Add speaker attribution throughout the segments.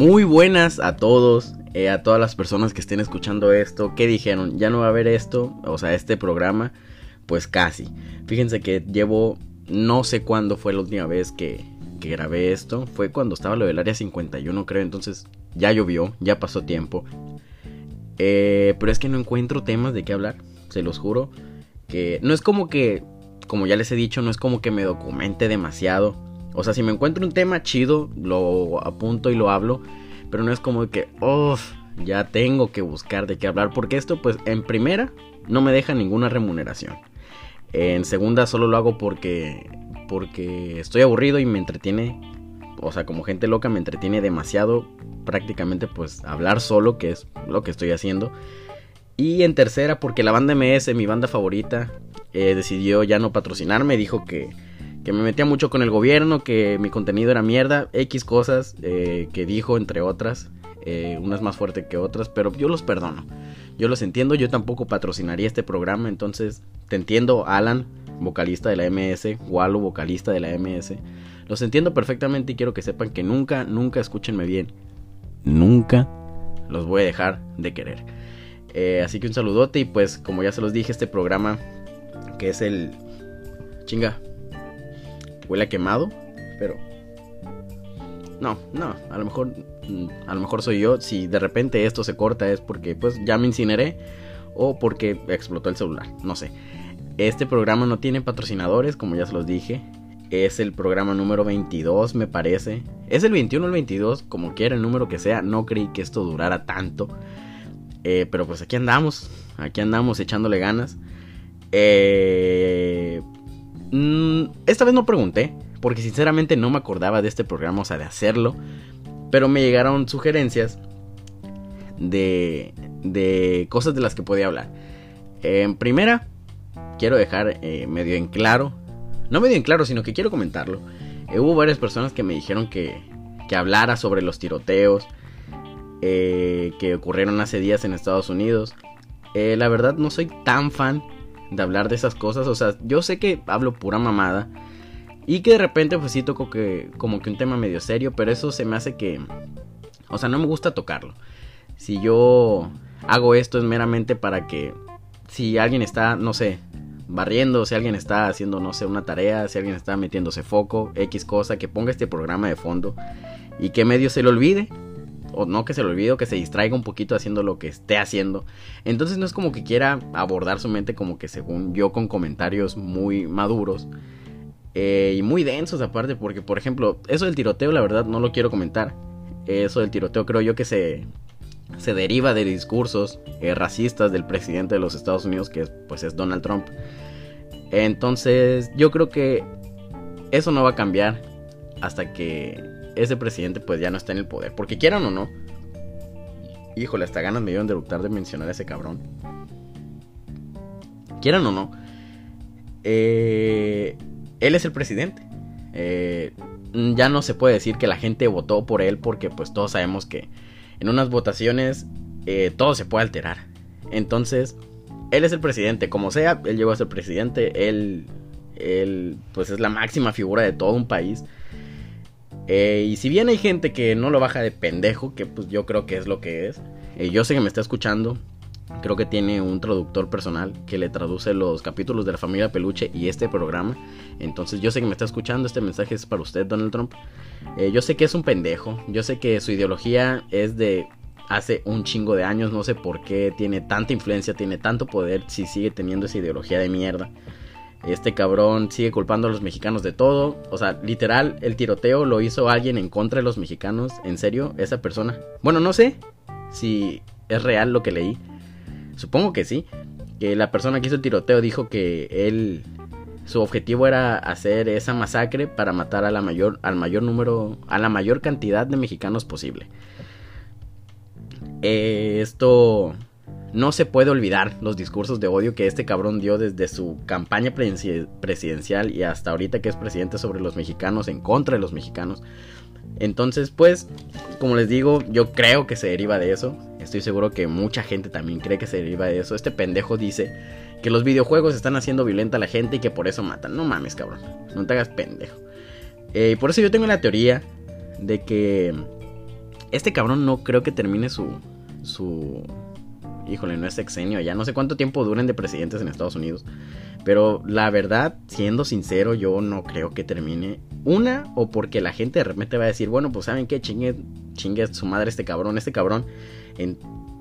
Speaker 1: Muy buenas a todos, eh, a todas las personas que estén escuchando esto. ¿Qué dijeron? ¿Ya no va a haber esto? O sea, este programa. Pues casi. Fíjense que llevo, no sé cuándo fue la última vez que, que grabé esto. Fue cuando estaba lo del área 51, creo. Entonces ya llovió, ya pasó tiempo. Eh, pero es que no encuentro temas de qué hablar, se los juro. Que no es como que, como ya les he dicho, no es como que me documente demasiado o sea, si me encuentro un tema chido, lo apunto y lo hablo. Pero no es como que, uff, ya tengo que buscar de qué hablar. Porque esto, pues, en primera, no me deja ninguna remuneración. En segunda, solo lo hago porque, porque estoy aburrido y me entretiene. O sea, como gente loca, me entretiene demasiado. Prácticamente, pues, hablar solo, que es lo que estoy haciendo. Y en tercera, porque la banda MS, mi banda favorita, eh, decidió ya no patrocinarme. Dijo que que me metía mucho con el gobierno, que mi contenido era mierda, X cosas eh, que dijo, entre otras, eh, unas más fuertes que otras, pero yo los perdono. Yo los entiendo, yo tampoco patrocinaría este programa, entonces te entiendo, Alan, vocalista de la MS, Wallo, vocalista de la MS. Los entiendo perfectamente y quiero que sepan que nunca, nunca escúchenme bien. Nunca los voy a dejar de querer. Eh, así que un saludote y pues como ya se los dije, este programa que es el... Chinga, huele quemado, pero no, no, a lo mejor mm, a lo mejor soy yo, si de repente esto se corta es porque pues ya me incineré o porque explotó el celular, no sé. Este programa no tiene patrocinadores, como ya se los dije. Es el programa número 22, me parece. Es el 21 o el 22, como quiera el número que sea. No creí que esto durara tanto. Eh, pero pues aquí andamos. Aquí andamos echándole ganas. Eh, Mm, esta vez no pregunté, porque sinceramente no me acordaba de este programa, o sea, de hacerlo. Pero me llegaron sugerencias de, de cosas de las que podía hablar. En primera, quiero dejar eh, medio en claro, no medio en claro, sino que quiero comentarlo. Eh, hubo varias personas que me dijeron que, que hablara sobre los tiroteos eh, que ocurrieron hace días en Estados Unidos. la verdad no soy tan fan de hablar de esas cosas. O sea, yo sé que hablo pura mamada. Y que de repente pues sí toco que como que un tema medio serio. Pero eso se me hace que... O sea, no me gusta tocarlo. Si yo hago esto es meramente para que... Si alguien está, no sé, barriendo, si alguien está haciendo, no sé, una tarea, si alguien está metiéndose foco, X cosa, que ponga este programa de fondo y que medio se le olvide o no que se le olvide, que se distraiga un poquito haciendo lo que esté haciendo. Entonces no es como que quiera abordar su mente como que según yo con comentarios muy maduros eh, y muy densos aparte, porque por ejemplo, eso del tiroteo la verdad no lo quiero comentar. Eso del tiroteo creo yo que se, se deriva de discursos eh, racistas del presidente de los Estados Unidos, que pues es Donald Trump. Entonces yo creo que eso no va a cambiar hasta que ese presidente pues ya no está en el poder. Porque quieran o no. Híjole, hasta ganas me dieron de eructar de mencionar a ese cabrón. Quieran o no. Eh, él es el presidente. Eh, ya no se puede decir que la gente votó por él porque pues todos sabemos que en unas votaciones eh, todo se puede alterar. Entonces, él es el presidente, como sea, él llegó a ser presidente, él, él pues es la máxima figura de todo un país. Eh, y si bien hay gente que no lo baja de pendejo, que pues yo creo que es lo que es, eh, yo sé que me está escuchando, creo que tiene un traductor personal que le traduce los capítulos de la familia Peluche y este programa. Entonces yo sé que me está escuchando, este mensaje es para usted, Donald Trump. Eh, yo sé que es un pendejo, yo sé que su ideología es de hace un chingo de años, no sé por qué tiene tanta influencia, tiene tanto poder si sigue teniendo esa ideología de mierda. Este cabrón sigue culpando a los mexicanos de todo. O sea, literal, el tiroteo lo hizo alguien en contra de los mexicanos. ¿En serio? Esa persona. Bueno, no sé si es real lo que leí. Supongo que sí. Que la persona que hizo el tiroteo dijo que él. Su objetivo era hacer esa masacre para matar a la mayor, al mayor número, a la mayor cantidad de mexicanos posible. Esto no se puede olvidar los discursos de odio que este cabrón dio desde su campaña presidencial y hasta ahorita que es presidente sobre los mexicanos, en contra de los mexicanos. Entonces, pues, como les digo, yo creo que se deriva de eso. Estoy seguro que mucha gente también cree que se deriva de eso. Este pendejo dice que los videojuegos están haciendo violenta a la gente y que por eso matan. No mames, cabrón. No te hagas pendejo. Eh, por eso yo tengo la teoría de que Este cabrón no creo que termine su. su. Híjole, no es sexenio ya. No sé cuánto tiempo duren de presidentes en Estados Unidos. Pero la verdad, siendo sincero, yo no creo que termine. Una, o porque la gente de repente va a decir, bueno, pues saben qué, chingue, chingue su madre este cabrón. Este cabrón en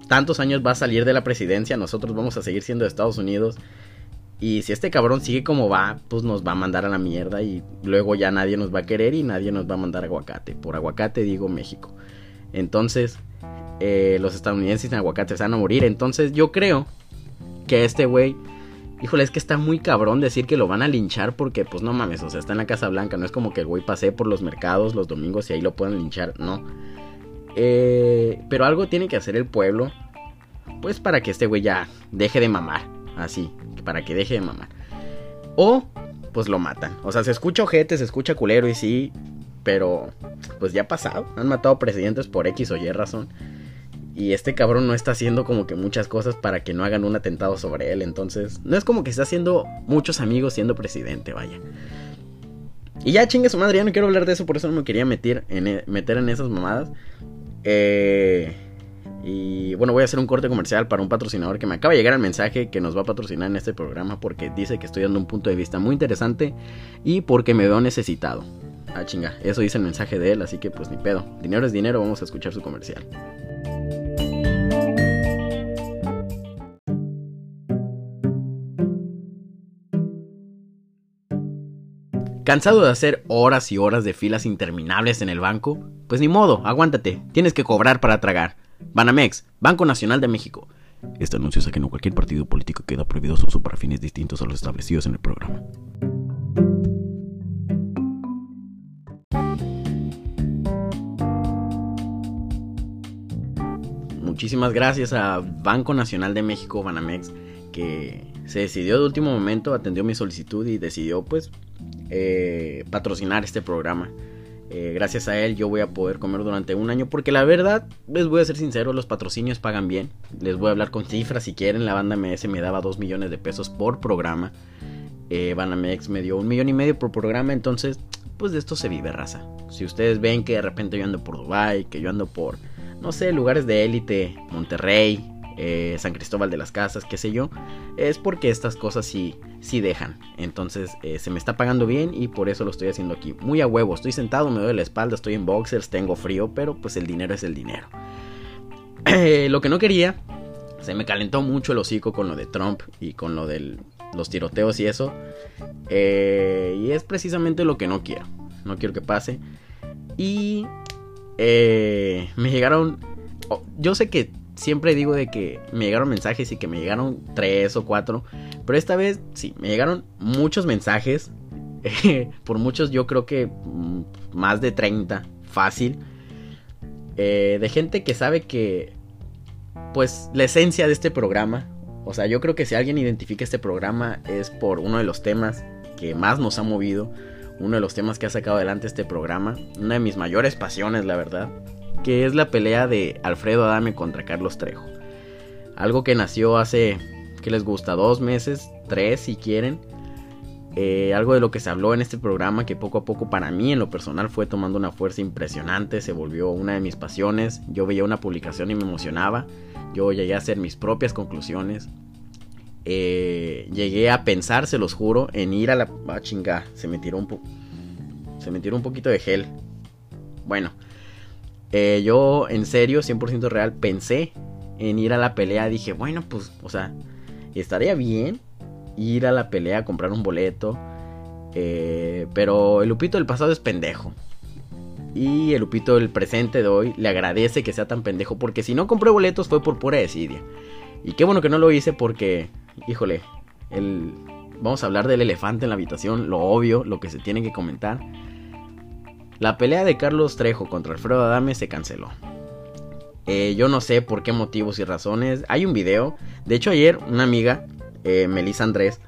Speaker 1: tantos años va a salir de la presidencia. Nosotros vamos a seguir siendo de Estados Unidos. Y si este cabrón sigue como va, pues nos va a mandar a la mierda y luego ya nadie nos va a querer y nadie nos va a mandar aguacate. Por aguacate digo México. Entonces, eh, los estadounidenses en aguacate se van a morir. Entonces yo creo que este güey, híjole, es que está muy cabrón decir que lo van a linchar porque pues no mames, o sea, está en la Casa Blanca. No es como que el güey pase por los mercados los domingos y ahí lo puedan linchar, no. Eh, pero algo tiene que hacer el pueblo, pues para que este güey ya deje de mamar, así para que deje de mamar. O, pues lo matan. O sea, se escucha ojete, se escucha culero y sí, pero pues ya ha pasado. Han matado presidentes por X o Y razón. Y este cabrón no está haciendo como que muchas cosas para que no hagan un atentado sobre él. Entonces, no es como que está haciendo muchos amigos siendo presidente, vaya. Y ya chingue su madre, ya no quiero hablar de eso, por eso no me quería meter en, e, meter en esas mamadas. Eh, y bueno, voy a hacer un corte comercial para un patrocinador que me acaba de llegar el mensaje que nos va a patrocinar en este programa porque dice que estoy dando un punto de vista muy interesante y porque me veo necesitado. Ah, chinga, eso dice el mensaje de él, así que pues ni pedo. Dinero es dinero, vamos a escuchar su comercial. ¿Cansado de hacer horas y horas de filas interminables en el banco? Pues ni modo, aguántate, tienes que cobrar para tragar. Banamex, Banco Nacional de México. Este anuncio es que no cualquier partido político queda prohibido su uso para fines distintos a los establecidos en el programa. Muchísimas gracias a Banco Nacional de México, Banamex, que se decidió de último momento, atendió mi solicitud y decidió pues eh, patrocinar este programa. Eh, gracias a él yo voy a poder comer durante un año porque la verdad, les voy a ser sincero, los patrocinios pagan bien. Les voy a hablar con cifras si quieren. La banda MS me daba 2 millones de pesos por programa. Eh, Banamex me dio un millón y medio por programa. Entonces, pues de esto se vive raza. Si ustedes ven que de repente yo ando por Dubai, que yo ando por, no sé, lugares de élite, Monterrey, eh, San Cristóbal de las Casas, qué sé yo, es porque estas cosas sí, sí dejan. Entonces eh, se me está pagando bien y por eso lo estoy haciendo aquí. Muy a huevo, estoy sentado, me doy la espalda, estoy en boxers, tengo frío, pero pues el dinero es el dinero. lo que no quería, se me calentó mucho el hocico con lo de Trump y con lo de los tiroteos y eso. Eh, y es precisamente lo que no quiero. No quiero que pase. Y me llegaron... Oh, yo sé que siempre digo de que me llegaron mensajes y que me llegaron tres o cuatro. Pero esta vez sí, me llegaron muchos mensajes. por muchos yo creo que mm, más de 30, fácil. Eh, de gente que sabe que, pues, la esencia de este programa. O sea, yo creo que si alguien identifica este programa es por uno de los temas que más nos ha movido. Uno de los temas que ha sacado adelante este programa. Una de mis mayores pasiones, la verdad que es la pelea de Alfredo Adame contra Carlos Trejo. Algo que nació hace, ¿qué les gusta? Dos meses, tres si quieren. Eh, algo de lo que se habló en este programa que poco a poco para mí en lo personal fue tomando una fuerza impresionante, se volvió una de mis pasiones. Yo veía una publicación y me emocionaba. Yo llegué a hacer mis propias conclusiones. Eh, llegué a pensar, se los juro, en ir a la... Ah, chinga, se me tiró un poco... Se me tiró un poquito de gel. Bueno, eh, yo en serio, 100% real, pensé en ir a la pelea. Dije, bueno, pues, o sea, estaría bien ir a la pelea, comprar un boleto. Eh, pero el Lupito del pasado es pendejo. Y el Lupito del presente de hoy le agradece que sea tan pendejo. Porque si no compré boletos fue por pura desidia. Y qué bueno que no lo hice porque, híjole, el... vamos a hablar del elefante en la habitación. Lo obvio, lo que se tiene que comentar. La pelea de Carlos Trejo contra Alfredo Adame se canceló. Eh, yo no sé por qué motivos y razones. Hay un video. De hecho, ayer una amiga, eh, Melissa Andrés,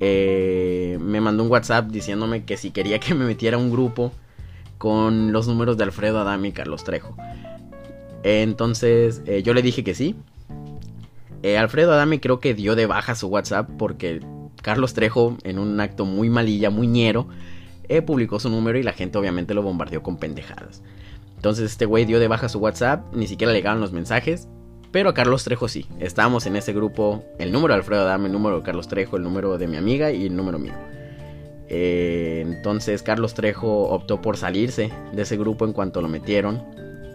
Speaker 1: eh, me mandó un WhatsApp diciéndome que si quería que me metiera un grupo con los números de Alfredo Adame y Carlos Trejo. Entonces yo le dije que sí. Alfredo Adame creo que dio de baja su WhatsApp porque Carlos Trejo, en un acto muy malilla, muy ñero, publicó su número y la gente obviamente lo bombardeó con pendejadas. Entonces este güey dio de baja su WhatsApp, ni siquiera le llegaban los mensajes. Pero a Carlos Trejo sí. Estábamos en ese grupo. El número de Alfredo Dame, el número de Carlos Trejo, el número de mi amiga y el número mío. Eh, entonces Carlos Trejo optó por salirse de ese grupo en cuanto lo metieron.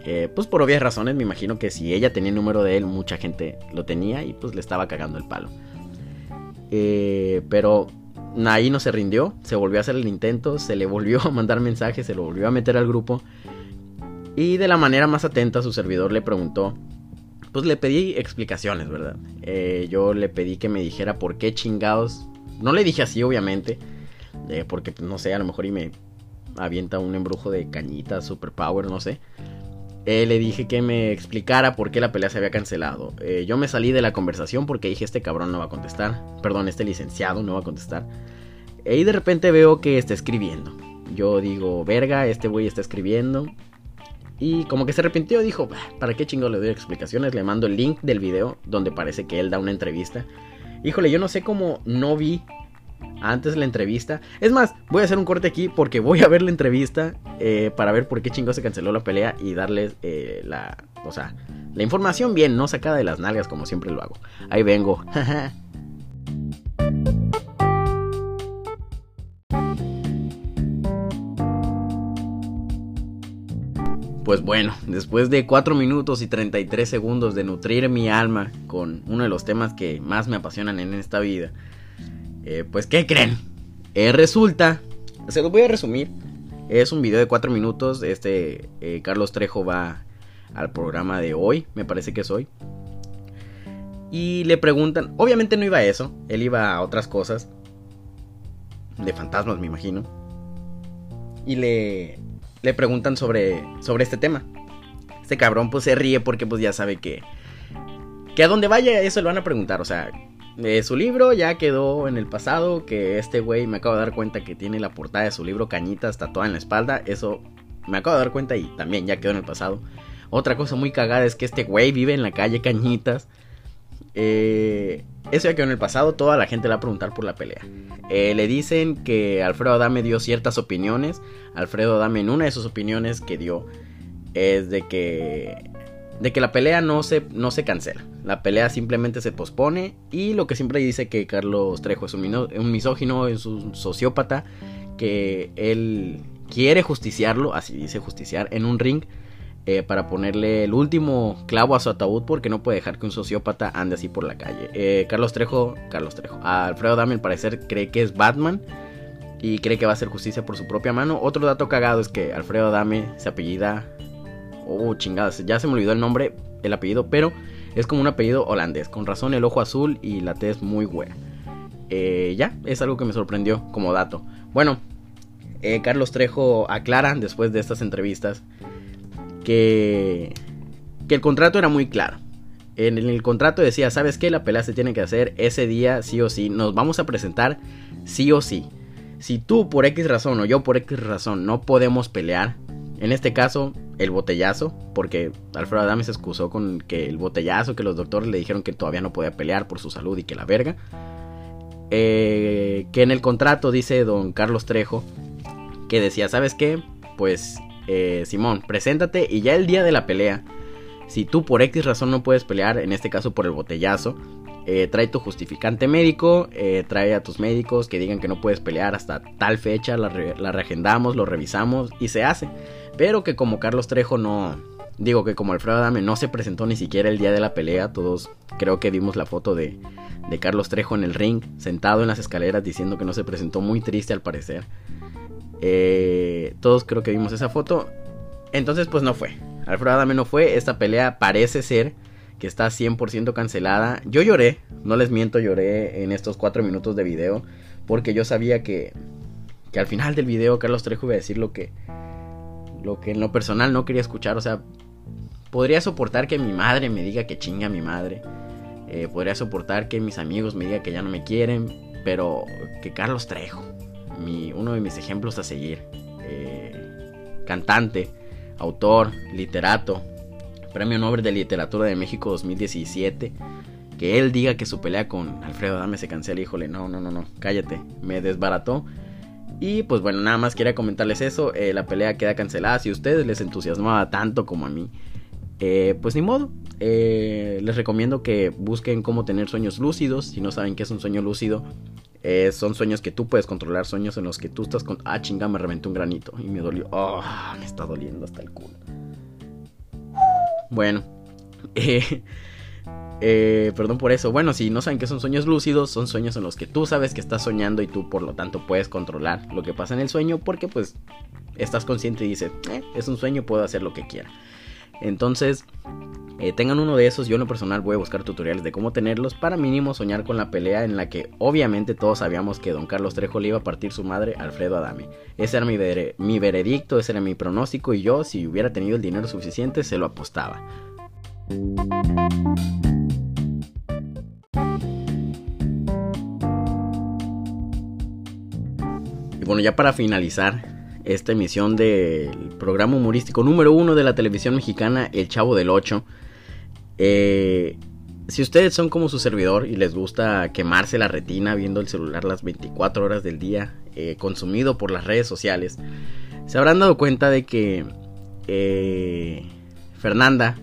Speaker 1: Eh, pues por obvias razones, me imagino que si ella tenía el número de él, mucha gente lo tenía y pues le estaba cagando el palo. Eh, pero ahí no se rindió, se volvió a hacer el intento, se le volvió a mandar mensajes, se lo volvió a meter al grupo. Y de la manera más atenta su servidor le preguntó, pues le pedí explicaciones, ¿verdad? Eh, yo le pedí que me dijera por qué chingados. No le dije así, obviamente, porque no sé, a lo mejor y me avienta un embrujo de cañita, superpower, no sé. Eh, le dije que me explicara por qué la pelea se había cancelado. Eh, yo me salí de la conversación porque dije, este cabrón no va a contestar. Perdón, este licenciado no va a contestar. Eh, y de repente veo que está escribiendo. Yo digo, verga, este güey está escribiendo. Y como que se arrepintió, dijo, ¿para qué chingo le doy explicaciones? Le mando el link del video donde parece que él da una entrevista. Híjole, yo no sé cómo no vi antes de la entrevista. Es más, voy a hacer un corte aquí porque voy a ver la entrevista eh, para ver por qué chingo se canceló la pelea y darles eh, la, o sea, la información bien, no sacada de las nalgas como siempre lo hago. Ahí vengo. Pues bueno, después de 4 minutos y 33 segundos de nutrir mi alma con uno de los temas que más me apasionan en esta vida, eh, pues, ¿qué creen? Eh, resulta, se los voy a resumir. Es un video de 4 minutos. Este eh, Carlos Trejo va al programa de hoy, me parece que es hoy. Y le preguntan, obviamente no iba a eso, él iba a otras cosas. De fantasmas, me imagino. Y le, le preguntan sobre, sobre este tema. Este cabrón pues se ríe porque pues ya sabe que... Que a donde vaya eso le van a preguntar, o sea, de su libro ya quedó en el pasado, que este güey me acabo de dar cuenta que tiene la portada de su libro Cañitas tatuada en la espalda, eso me acabo de dar cuenta y también ya quedó en el pasado. Otra cosa muy cagada es que este güey vive en la calle Cañitas. Eh, eso ya quedó en el pasado, toda la gente le va a preguntar por la pelea. Eh, le dicen que Alfredo Adame dio ciertas opiniones. Alfredo Adame en una de sus opiniones que dio es de que de que la pelea no se, no se cancela. La pelea simplemente se pospone. Y lo que siempre dice que Carlos Trejo es un, misógino, es un sociópata. Que él quiere justiciarlo, así dice justiciar, en un ring. Eh, para ponerle el último clavo a su ataúd porque no puede dejar que un sociópata ande así por la calle. Eh, Carlos Trejo, Carlos Trejo, Alfredo Dame al parecer cree que es Batman y cree que va a hacer justicia por su propia mano. Otro dato cagado es que Alfredo Dame se apellida Oh, chingadas, ya se me olvidó el nombre, el apellido, pero es como un apellido holandés. Con razón el ojo azul y la tez muy buena. Eh, ya, es algo que me sorprendió como dato. Bueno, eh, Carlos Trejo aclara después de estas entrevistas que, que el contrato era muy claro. En el contrato decía, ¿sabes qué? La pelea se tiene que hacer ese día, sí o sí. Nos vamos a presentar sí o sí. Si tú por X razón o yo por X razón no podemos pelear, en este caso, el botellazo, porque Alfredo Adame se excusó con que el botellazo, que los doctores le dijeron que todavía no podía pelear por su salud y que la verga. Eh, que en el contrato dice don Carlos Trejo que decía, ¿sabes qué? Pues eh, Simón, preséntate y ya el día de la pelea, si tú por X razón no puedes pelear, en este caso por el botellazo, eh, trae tu justificante médico, trae a tus médicos que digan que no puedes pelear hasta tal fecha, la, la reagendamos, lo revisamos y se hace. Pero que como Carlos Trejo no... Digo que como Alfredo Adame no se presentó ni siquiera el día de la pelea, todos creo que vimos la foto de, de Carlos Trejo en el ring, sentado en las escaleras diciendo que no se presentó, muy triste al parecer. Eh, todos creo que vimos esa foto. Entonces pues no fue. Alfredo Adame no fue. Esta pelea parece ser que está 100% cancelada. Yo lloré, no les miento, lloré en estos 4 minutos de video. Porque yo sabía que, que al final del video Carlos Trejo iba a decir lo que, lo que en lo personal no quería escuchar. O sea, podría soportar que mi madre me diga que chinga mi madre. Eh, podría soportar que mis amigos me digan que ya no me quieren. Pero que Carlos Trejo, mi, uno de mis ejemplos a seguir, eh, cantante, autor, literato, Premio Nobel de Literatura de México 2017, que él diga que su pelea con Alfredo Dame se cancela, híjole, no, no, no, no, cállate, me desbarató Y pues bueno, nada más quería comentarles eso. Eh, la pelea queda cancelada. Si a ustedes les entusiasmaba tanto como a mí, eh, pues ni modo. Eh, les recomiendo que busquen cómo tener sueños lúcidos. Si no saben qué es un sueño lúcido, son sueños que tú puedes controlar. Sueños en los que tú estás con. Ah, chinga, me reventé un granito y me dolió. Oh, me está doliendo hasta el culo. Bueno, eh. Eh, perdón por eso. Bueno, si no saben que son sueños lúcidos, son sueños en los que tú sabes que estás soñando y tú por lo tanto puedes controlar lo que pasa en el sueño porque pues estás consciente y dices, eh, es un sueño, puedo hacer lo que quiera. Entonces, eh, tengan uno de esos. Yo en lo personal voy a buscar tutoriales de cómo tenerlos para mínimo soñar con la pelea en la que obviamente todos sabíamos que don Carlos Trejo le iba a partir su madre Alfredo Adame. Ese era mi, mi veredicto, ese era mi pronóstico y yo si hubiera tenido el dinero suficiente se lo apostaba. Bueno, ya para finalizar esta emisión del programa humorístico número uno de la televisión mexicana, El Chavo del Ocho. Eh, si ustedes son como su servidor y les gusta quemarse la retina viendo el celular las 24 horas del día, eh, consumido por las redes sociales, se habrán dado cuenta de que eh, Fernanda,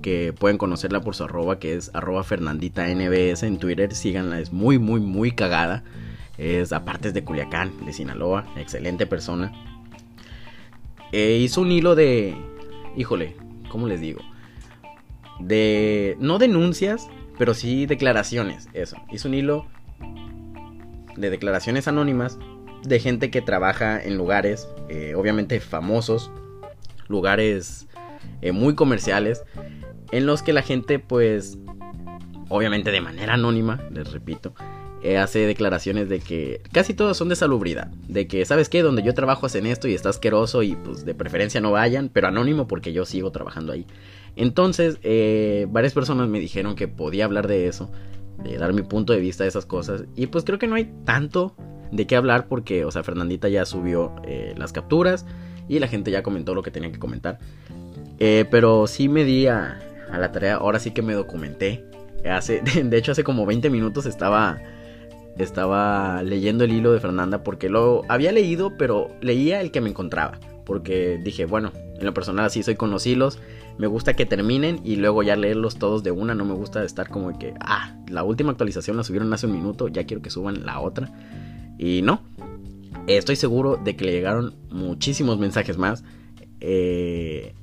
Speaker 1: que pueden conocerla por su arroba, que es arroba Fernandita NBS en Twitter, síganla, es muy, muy, muy cagada. Es aparte de Culiacán, de Sinaloa, excelente persona. E hizo un hilo de, híjole, ¿cómo les digo? De, no denuncias, pero sí declaraciones, eso. Hizo un hilo de declaraciones anónimas de gente que trabaja en lugares, eh, obviamente famosos, lugares eh, muy comerciales, en los que la gente, pues, obviamente de manera anónima, les repito, eh, hace declaraciones de que casi todos son de salubridad. De que, ¿sabes qué? Donde yo trabajo hacen esto y está asqueroso y pues de preferencia no vayan, pero anónimo porque yo sigo trabajando ahí. Entonces, eh, varias personas me dijeron que podía hablar de eso, de dar mi punto de vista de esas cosas. Y pues creo que no hay tanto de qué hablar porque, o sea, Fernandita ya subió eh, las capturas y la gente ya comentó lo que tenía que comentar. pero sí me di a, a, la tarea, ahora sí que me documenté. Hace, de hecho, hace como 20 minutos estaba estaba leyendo el hilo de Fernanda porque lo había leído, pero leía el que me encontraba. Porque dije, bueno, en lo personal así soy con los hilos. Me gusta que terminen y luego ya leerlos todos de una. No me gusta estar como que, ah, la última actualización la subieron hace un minuto, ya quiero que suban la otra. Y no, estoy seguro de que le llegaron muchísimos mensajes más. Eh,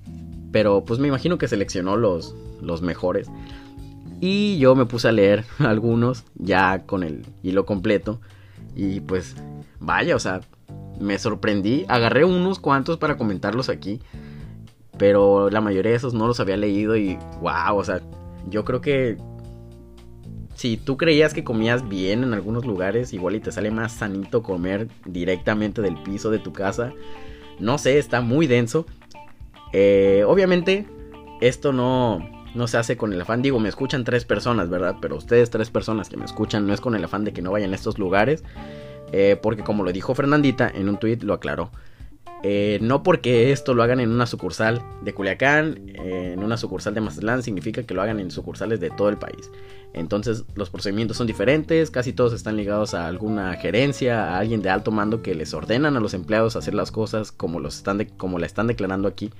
Speaker 1: pero pues me imagino que seleccionó los, los mejores. Y yo me puse a leer algunos ya con el hilo completo. Y pues vaya, o sea, me sorprendí. Agarré unos cuantos para comentarlos aquí. Pero la mayoría de esos no los había leído y wow, o sea, yo creo que si tú creías que comías bien en algunos lugares, igual y te sale más sanito comer directamente del piso de tu casa. No sé, está muy denso. Eh, obviamente, esto no, no se hace con el afán, digo, me escuchan tres personas, ¿verdad? Pero ustedes tres personas que me escuchan no es con el afán de que no vayan a estos lugares, eh, porque como lo dijo Fernandita en un tweet, lo aclaró. Eh, no porque esto lo hagan en una sucursal de Culiacán, eh, en una sucursal de Mazatlán, significa que lo hagan en sucursales de todo el país. Entonces los procedimientos son diferentes, casi todos están ligados a alguna gerencia, a alguien de alto mando que les ordenan a los empleados hacer las cosas como, los están como la están declarando aquí.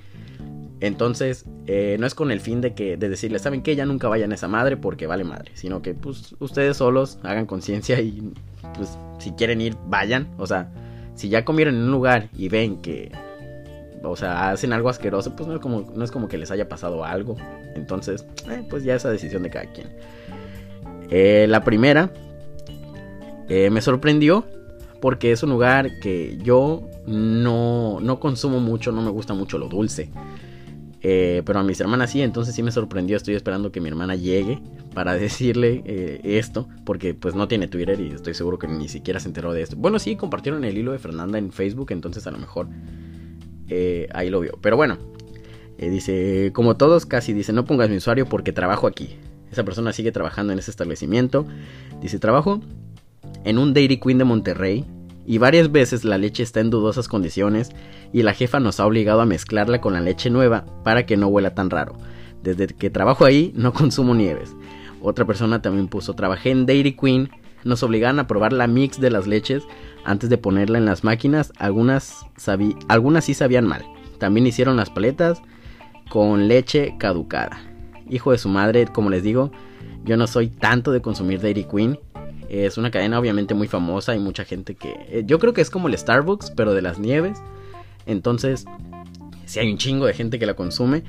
Speaker 1: Entonces, eh, no es con el fin de que de decirles, ¿saben que Ya nunca vayan a esa madre porque vale madre, sino que pues ustedes solos hagan conciencia y pues si quieren ir, vayan. O sea, si ya comieron en un lugar y ven que, o sea, hacen algo asqueroso, pues no es como, no es como que les haya pasado algo. Entonces, eh, pues ya esa decisión de cada quien. Eh, la primera me sorprendió porque es un lugar que yo no, no consumo mucho, no me gusta mucho lo dulce. Eh, pero a mis hermanas sí, entonces sí me sorprendió. Estoy esperando que mi hermana llegue para decirle eh, esto, porque pues no tiene Twitter y estoy seguro que ni siquiera se enteró de esto. Bueno, sí, compartieron el hilo de Fernanda en Facebook, entonces a lo mejor eh, ahí lo vio. Pero bueno, dice, como todos, casi dice, no pongas mi usuario porque trabajo aquí. Esa persona sigue trabajando en ese establecimiento. Dice, trabajo en un Dairy Queen de Monterrey y varias veces la leche está en dudosas condiciones y la jefa nos ha obligado a mezclarla con la leche nueva para que no huela tan raro. Desde que trabajo ahí no consumo nieves. Otra persona también puso, trabajé en Dairy Queen, nos obligaban a probar la mix de las leches antes de ponerla en las máquinas, algunas, algunas sí sabían mal. También hicieron las paletas con leche caducada. Hijo de su madre, como les digo, yo no soy tanto de consumir Dairy Queen. Es una cadena obviamente muy famosa, hay mucha gente que... Eh, yo creo que es como el Starbucks, pero de las nieves. Entonces, si hay un chingo de gente que la consume.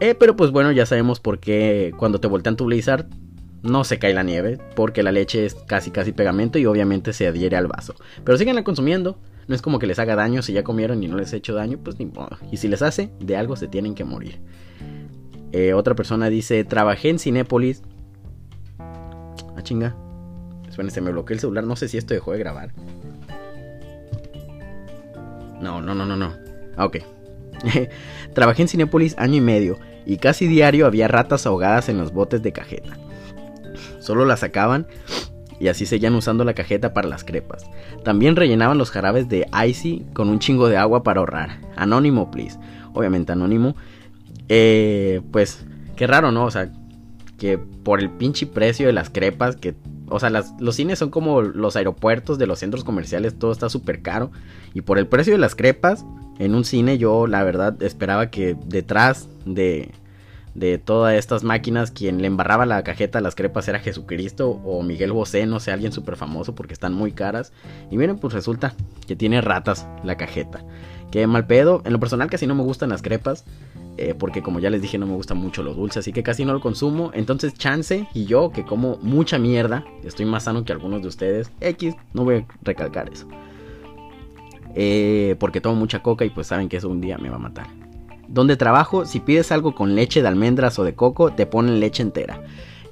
Speaker 1: Eh, pero pues bueno, ya sabemos por qué cuando te voltean tu Blizzard no se cae la nieve, porque la leche es casi casi pegamento y obviamente se adhiere al vaso. Pero síganla consumiendo, no es como que les haga daño, si ya comieron y no les ha hecho daño, pues ni modo. Y si les hace, de algo se tienen que morir. Eh, otra persona dice, trabajé en Cinépolis. Ah, chinga. Se me bloqueó el celular, no sé si esto dejó de grabar. No, no, no, no, no. Ah, ok. Trabajé en Cinépolis año y medio y casi diario había ratas ahogadas en los botes de cajeta. Solo las sacaban y así seguían usando la cajeta para las crepas. También rellenaban los jarabes de Icy con un chingo de agua para ahorrar. Anónimo, please. Obviamente anónimo. Eh, pues, qué raro, ¿no? O sea, que por el pinche precio de las crepas, que... O sea, los cines son como los aeropuertos de los centros comerciales, todo está súper caro. Y por el precio de las crepas, en un cine yo la verdad esperaba que detrás de de todas estas máquinas, quien le embarraba la cajeta a las crepas era Jesucristo o Miguel Bosé, no sé, alguien súper famoso porque están muy caras. Y miren, pues resulta que tiene ratas la cajeta. Que mal pedo, en lo personal casi no me gustan las crepas. Eh, porque como ya les dije no me gusta mucho lo dulce, así que casi no lo consumo. Entonces Chance y yo que como mucha mierda, estoy más sano que algunos de ustedes. X, no voy a recalcar eso. Eh, porque tomo mucha coca y pues saben que eso un día me va a matar. Donde trabajo, si pides algo con leche de almendras o de coco, te ponen leche entera.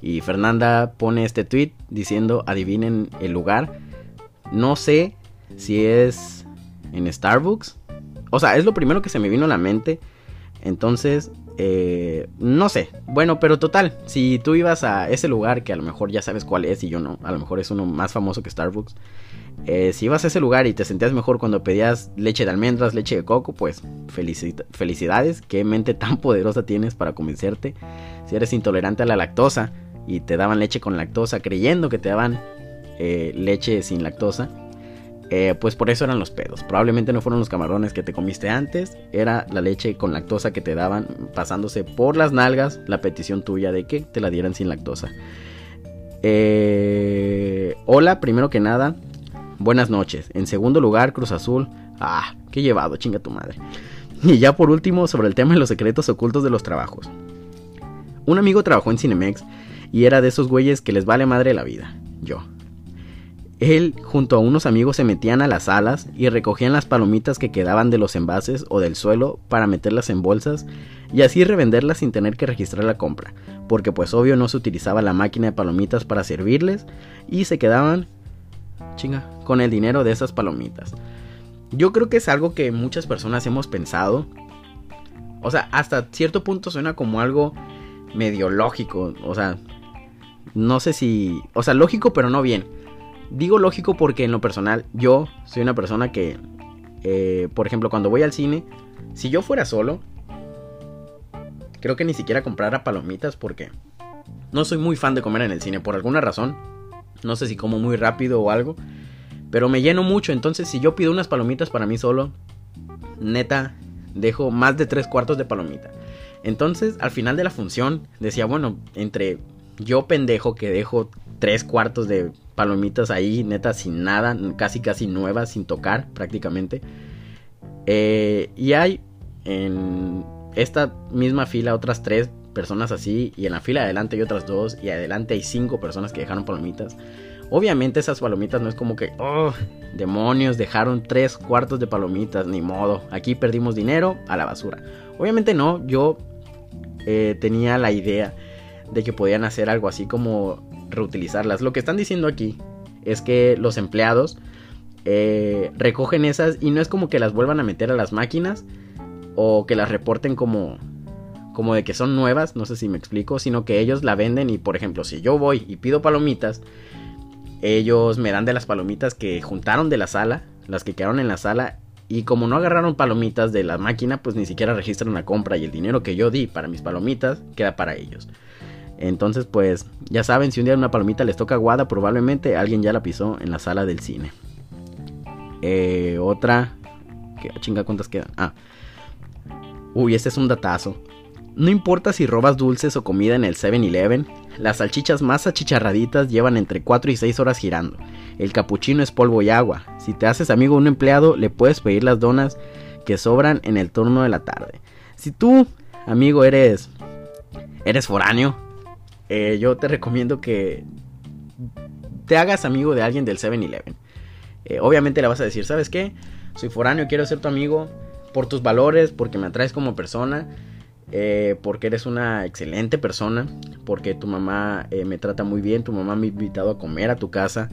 Speaker 1: Y Fernanda pone este tweet diciendo, adivinen el lugar. No sé si es en Starbucks. O sea, es lo primero que se me vino a la mente. Entonces, eh, no sé. Bueno, pero total, si tú ibas a ese lugar que a lo mejor ya sabes cuál es y yo no, a lo mejor es uno más famoso que Starbucks. Eh, si ibas a ese lugar y te sentías mejor cuando pedías leche de almendras, leche de coco, pues felicidades. Qué mente tan poderosa tienes para convencerte. Si eres intolerante a la lactosa y te daban leche con lactosa creyendo que te daban eh, leche sin lactosa, eh, pues por eso eran los pedos. Probablemente no fueron los camarones que te comiste antes, era la leche con lactosa que te daban pasándose por las nalgas la petición tuya de que te la dieran sin lactosa. hola, primero que nada, buenas noches. En segundo lugar, Cruz Azul. Ah, qué llevado, chinga tu madre. Y ya por último, sobre el tema de los secretos ocultos de los trabajos. Un amigo trabajó en Cinemex y era de esos güeyes que les vale madre la vida. Yo. Él junto a unos amigos se metían a las salas y recogían las palomitas que quedaban de los envases o del suelo para meterlas en bolsas y así revenderlas sin tener que registrar la compra, porque pues obvio no se utilizaba la máquina de palomitas para servirles y se quedaban chinga, con el dinero de esas palomitas. Yo creo que es algo que muchas personas hemos pensado. O sea, hasta cierto punto suena como algo medio lógico. O sea, no sé si... O sea, lógico pero no bien. Digo lógico porque en lo personal yo soy una persona que, eh, por ejemplo, cuando voy al cine, si yo fuera solo, creo que ni siquiera comprara palomitas porque no soy muy fan de comer en el cine por alguna razón. No sé si como muy rápido o algo. Pero me lleno mucho. Entonces si yo pido unas palomitas para mí solo. Neta. Dejo más de tres cuartos de palomita. Entonces al final de la función decía, bueno, entre yo pendejo que dejo tres cuartos de palomitas ahí, neta, sin nada, casi casi nuevas, sin tocar prácticamente. Eh, y hay en esta misma fila otras tres personas así y en la fila de adelante hay otras dos y adelante hay cinco personas que dejaron palomitas. Obviamente esas palomitas no es como que, oh, demonios, dejaron tres cuartos de palomitas, ni modo, aquí perdimos dinero a la basura. Obviamente no, yo eh, tenía la idea de que podían hacer algo así como reutilizarlas. Lo que están diciendo aquí es que los empleados eh, recogen esas y no es como que las vuelvan a meter a las máquinas o que las reporten como como de que son nuevas, no sé si me explico, sino que ellos la venden y por ejemplo, si yo voy y pido palomitas, ellos me dan de las palomitas que juntaron de la sala, las que quedaron en la sala y como no agarraron palomitas de la máquina, pues ni siquiera registran la compra y el dinero que yo di para mis palomitas queda para ellos. Entonces, pues ya saben, si un día una palomita les toca aguada, probablemente alguien ya la pisó en la sala del cine. Eh, otra. ¿Qué chinga cuántas quedan? Ah. Uy, este es un datazo. No importa si robas dulces o comida en el 7-Eleven, las salchichas más achicharraditas llevan entre 4 y 6 horas girando. El capuchino es polvo y agua. Si te haces amigo de un empleado, le puedes pedir las donas que sobran en el turno de la tarde. Si tú, amigo, eres eres foráneo, eh, yo te recomiendo que te hagas amigo de alguien del 7-Eleven. Eh, obviamente le vas a decir, ¿sabes qué? Soy foráneo, quiero ser tu amigo por tus valores, porque me atraes como persona, eh, porque eres una excelente persona, porque tu mamá me trata muy bien, tu mamá me ha invitado a comer a tu casa,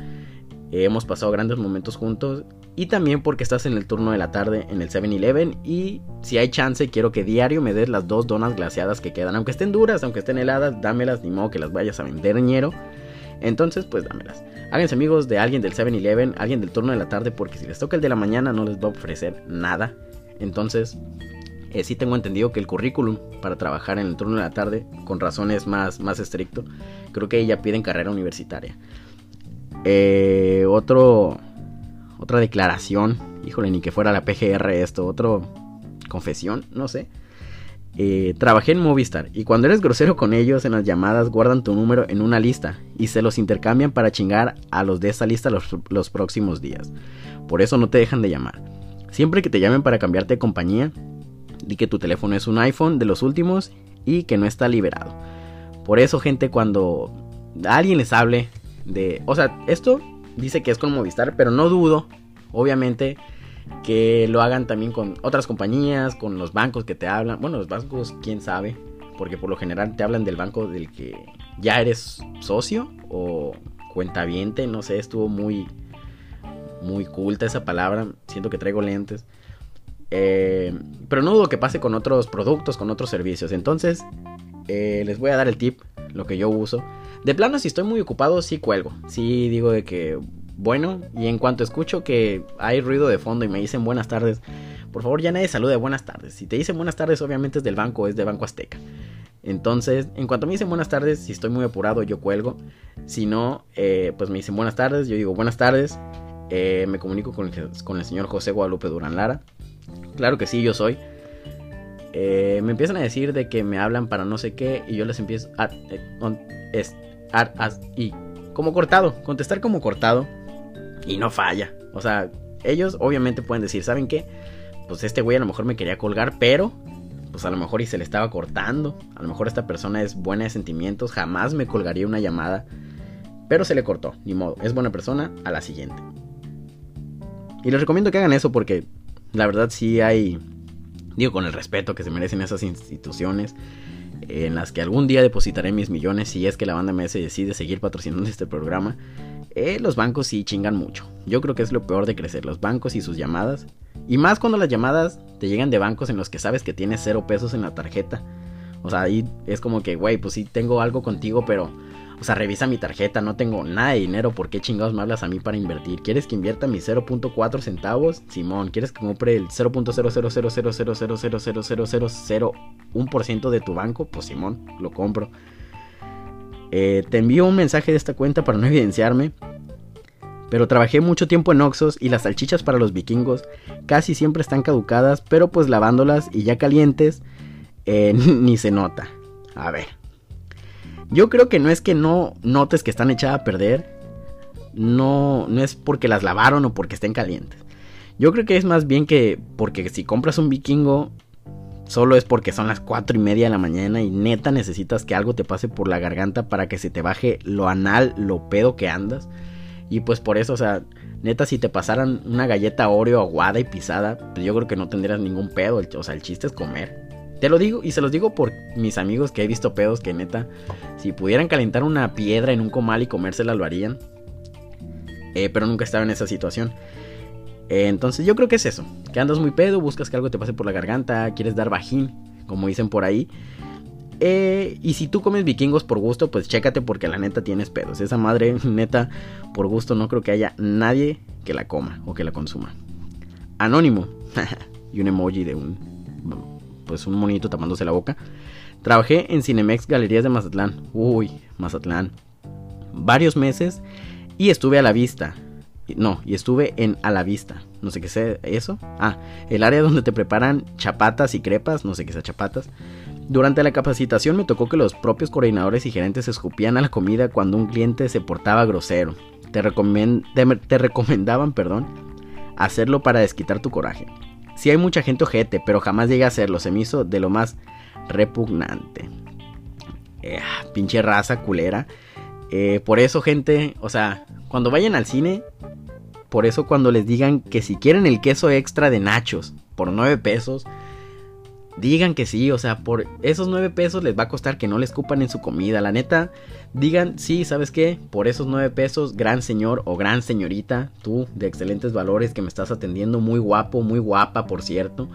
Speaker 1: hemos pasado grandes momentos juntos y también porque estás en el turno de la tarde en el 7-Eleven y si hay chance quiero que diario me des las dos donas glaseadas que quedan, aunque estén duras, aunque estén heladas, dámelas, ni modo que las vayas a vender ñero. Entonces, pues dámelas. Háganse amigos de alguien del 7-Eleven, alguien del turno de la tarde, porque si les toca el de la mañana no les va a ofrecer nada. Entonces, eh, sí tengo entendido que el currículum para trabajar en el turno de la tarde, con razones más, más estricto, creo que ella piden carrera universitaria. Eh, otro, otra declaración, híjole, ni que fuera la PGR esto, otro confesión, no sé. Eh, trabajé en Movistar y cuando eres grosero con ellos en las llamadas guardan tu número en una lista y se los intercambian para chingar a los de esa lista los, los próximos días. Por eso no te dejan de llamar. Siempre que te llamen para cambiarte de compañía, di que tu teléfono es un iPhone de los últimos y que no está liberado. Por eso, gente, cuando alguien les hable de... O sea, esto dice que es con Movistar, pero no dudo, obviamente, que lo hagan también con otras compañías, con los bancos que te hablan. Bueno, los bancos, quién sabe, porque por lo general te hablan del banco del que ya eres socio o cuentaviente, no sé, estuvo muy muy culta esa palabra, siento que traigo lentes. Eh, pero no dudo que pase con otros productos, con otros servicios. Entonces, eh, les voy a dar el tip, lo que yo uso. De plano, si estoy muy ocupado, sí cuelgo. Sí digo de que bueno. Y en cuanto escucho que hay ruido de fondo y me dicen buenas tardes, por favor ya nadie salude buenas tardes. Si te dicen buenas tardes, obviamente es del banco, es de Banco Azteca. Entonces, en cuanto me dicen buenas tardes, si estoy muy apurado, yo cuelgo. Si no, eh, pues me dicen buenas tardes, yo digo buenas tardes. Eh, me comunico con el, señor José Guadalupe Durán Lara. Claro que sí, yo soy. Eh, me empiezan a decir de que me hablan para no sé qué y yo les empiezo a... es, y como cortado, contestar como cortado y no falla. O sea, ellos obviamente pueden decir, ¿saben qué? Pues este güey a lo mejor me quería colgar, pero pues a lo mejor y se le estaba cortando. A lo mejor esta persona es buena de sentimientos, jamás me colgaría una llamada. Pero se le cortó, ni modo, es buena persona, a la siguiente. Y les recomiendo que hagan eso porque la verdad sí hay, digo con el respeto que se merecen esas instituciones en las que algún día depositaré mis millones si es que la banda MS decide seguir patrocinando este programa. Eh, los bancos sí chingan mucho. Yo creo que es lo peor de crecer, los bancos y sus llamadas. Y más cuando las llamadas te llegan de bancos en los que sabes que tienes cero pesos en la tarjeta. O sea, ahí es como que, güey, pues sí tengo algo contigo, pero o sea, revisa mi tarjeta, no tengo nada de dinero, ¿por qué chingados me hablas a mí para invertir? ¿Quieres que invierta mis 0.4 centavos? Simón, ¿quieres que compre el 0.00000000001% de tu banco? Pues Simón, lo compro. Eh, te envío un mensaje de esta cuenta para no evidenciarme. Pero trabajé mucho tiempo en Oxos y las salchichas para los vikingos casi siempre están caducadas, pero pues lavándolas y ya calientes, eh, ni se nota. A ver, yo creo que no es que no notes que están echadas a perder. No, no es porque las lavaron o porque estén calientes. Yo creo que es más bien que porque si compras un vikingo, solo es porque son las 4 y media de la mañana y neta necesitas que algo te pase por la garganta para que se te baje lo anal, lo pedo que andas. Y pues por eso, o sea, neta, si te pasaran una galleta Oreo aguada y pisada, pues yo creo que no tendrías ningún pedo. O sea, el chiste es comer. Te lo digo y se los digo por mis amigos que he visto pedos que neta, si pudieran calentar una piedra en un comal y comérsela lo harían. Eh, pero nunca estaba en esa situación. Eh, entonces yo creo que es eso. Que andas muy pedo, buscas que algo te pase por la garganta, quieres dar bajín, como dicen por ahí. Eh, y si tú comes vikingos por gusto, pues chécate porque la neta tienes pedos. Esa madre, neta, por gusto no creo que haya nadie que la coma o que la consuma. Anónimo. y un emoji de un pues un monito tapándose la boca. Trabajé en Cinemex Galerías de Mazatlán. Uy, Mazatlán. Varios meses y estuve a la vista. no, y estuve en A la Vista, no sé qué sea eso. Ah, el área donde te preparan chapatas y crepas, no sé qué sea chapatas. Durante la capacitación me tocó que los propios coordinadores y gerentes escupían a la comida cuando un cliente se portaba grosero. Te, te recomendaban, perdón, hacerlo para desquitar tu coraje. Sí hay mucha gente ojete, pero jamás llegué a hacerlo, se me hizo de lo más repugnante. Eh, pinche raza culera. Eh, por eso, gente, o sea, cuando vayan al cine, por eso cuando les digan que si quieren el queso extra de nachos por 9 pesos, digan que sí, o sea, por esos 9 pesos les va a costar que no les cupan en su comida. La neta, digan, sí, ¿sabes qué? Por esos 9 pesos, gran señor o gran señorita, tú de excelentes valores que me estás atendiendo, muy guapo, muy guapa, por cierto.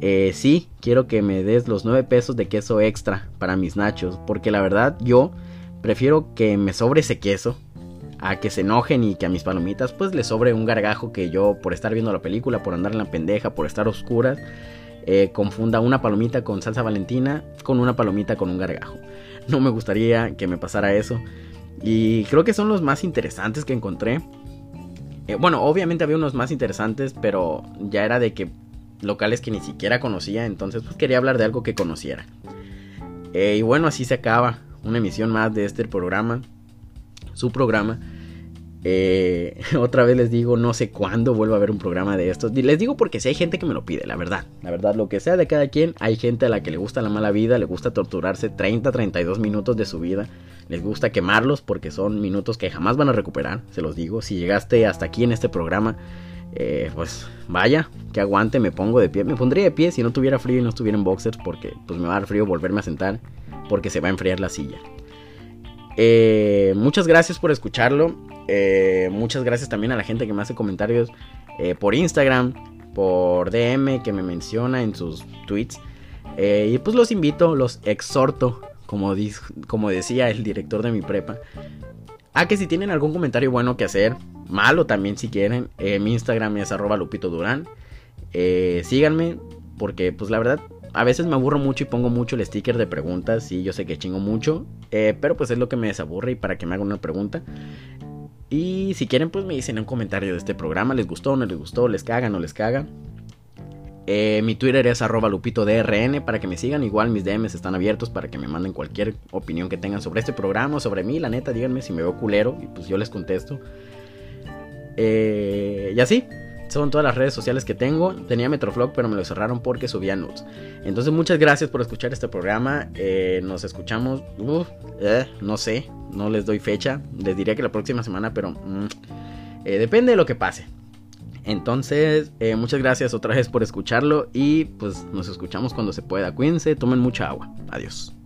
Speaker 1: Eh, sí, quiero que me des los 9 pesos de queso extra para mis nachos, porque la verdad yo prefiero que me sobre ese queso a que se enojen y que a mis palomitas pues les sobre un gargajo que yo por estar viendo la película, por andar en la pendeja, por estar oscuras, eh, confunda una palomita con salsa valentina con una palomita con un gargajo. No me gustaría que me pasara eso. Y creo que son los más interesantes que encontré. Eh, bueno, obviamente había unos más interesantes, pero ya era de que locales que ni siquiera conocía, entonces pues quería hablar de algo que conociera. Eh, y bueno, así se acaba una emisión más de este programa, su programa. Eh, otra vez les digo, no sé cuándo vuelvo a ver un programa de estos. Les digo porque si hay gente que me lo pide, la verdad. La verdad, lo que sea de cada quien, hay gente a la que le gusta la mala vida, le gusta torturarse 30, 32 minutos de su vida. Les gusta quemarlos porque son minutos que jamás van a recuperar, se los digo. Si llegaste hasta aquí en este programa, eh, pues vaya, que aguante, me pongo de pie. Me pondría de pie si no tuviera frío y no estuviera en boxers porque pues me va a dar frío volverme a sentar porque se va a enfriar la silla. Eh, muchas gracias por escucharlo. Eh, muchas gracias también a la gente que me hace comentarios por Instagram, por DM, que me menciona en sus tweets. y pues los invito, los exhorto, como, como decía el director de mi prepa, a que si tienen algún comentario bueno que hacer, malo también si quieren. Eh, mi Instagram es arroba Lupito Durán. Eh, síganme porque pues la verdad a veces me aburro mucho y pongo mucho el sticker de preguntas y yo sé que chingo mucho. Eh, pero pues es lo que me desaburre y para que me hagan una pregunta. Y si quieren pues me dicen en un comentario de este programa, les gustó, no les gustó, les caga, no les caga. Eh, mi Twitter es arroba lupitodrn para que me sigan. Igual mis DMs están abiertos para que me manden cualquier opinión que tengan sobre este programa, sobre mí. La neta, díganme si me veo culero y pues yo les contesto. Eh, y así, son todas las redes sociales que tengo. Tenía Metroflog, pero me lo cerraron porque subía nudes. Entonces, muchas gracias por escuchar este programa. Eh, nos escuchamos, no sé, no les doy fecha. Les diría que la próxima semana, pero mm, depende de lo que pase. Entonces, eh, muchas gracias otra vez por escucharlo y pues nos escuchamos cuando se pueda. Cuídense, tomen mucha agua. Adiós.